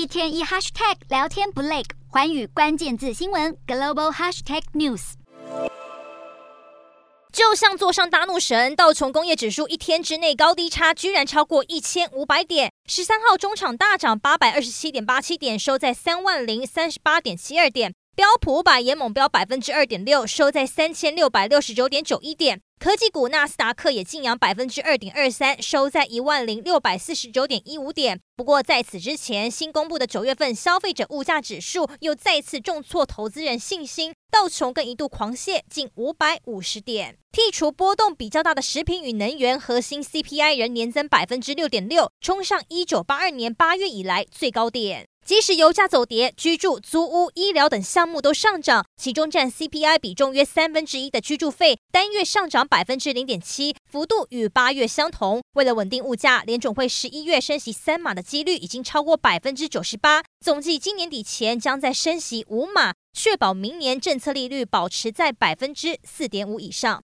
一天一 hashtag 聊天不累，环宇关键字新闻 global hashtag news。就像坐上大怒神，道琼工业指数一天之内高低差居然超过一千五百点。十三号中场大涨八百二十七点八七点，收在三万零三十八点七二点。标普五百也猛飙百分之二点六，收在三千六百六十九点九一点。科技股纳斯达克也劲扬百分之二点二三，收在一万零六百四十九点一五点。不过在此之前，新公布的九月份消费者物价指数又再次重挫投资人信心，道琼更一度狂泻近五百五十点。剔除波动比较大的食品与能源，核心 CPI 仍年增百分之六点六，冲上一九八二年八月以来最高点。即使油价走跌，居住、租屋、医疗等项目都上涨，其中占 CPI 比重约三分之一的居住费单月上涨百分之零点七，幅度与八月相同。为了稳定物价，联准会十一月升息三码的几率已经超过百分之九十八，总计今年底前将再升息五码，确保明年政策利率保持在百分之四点五以上。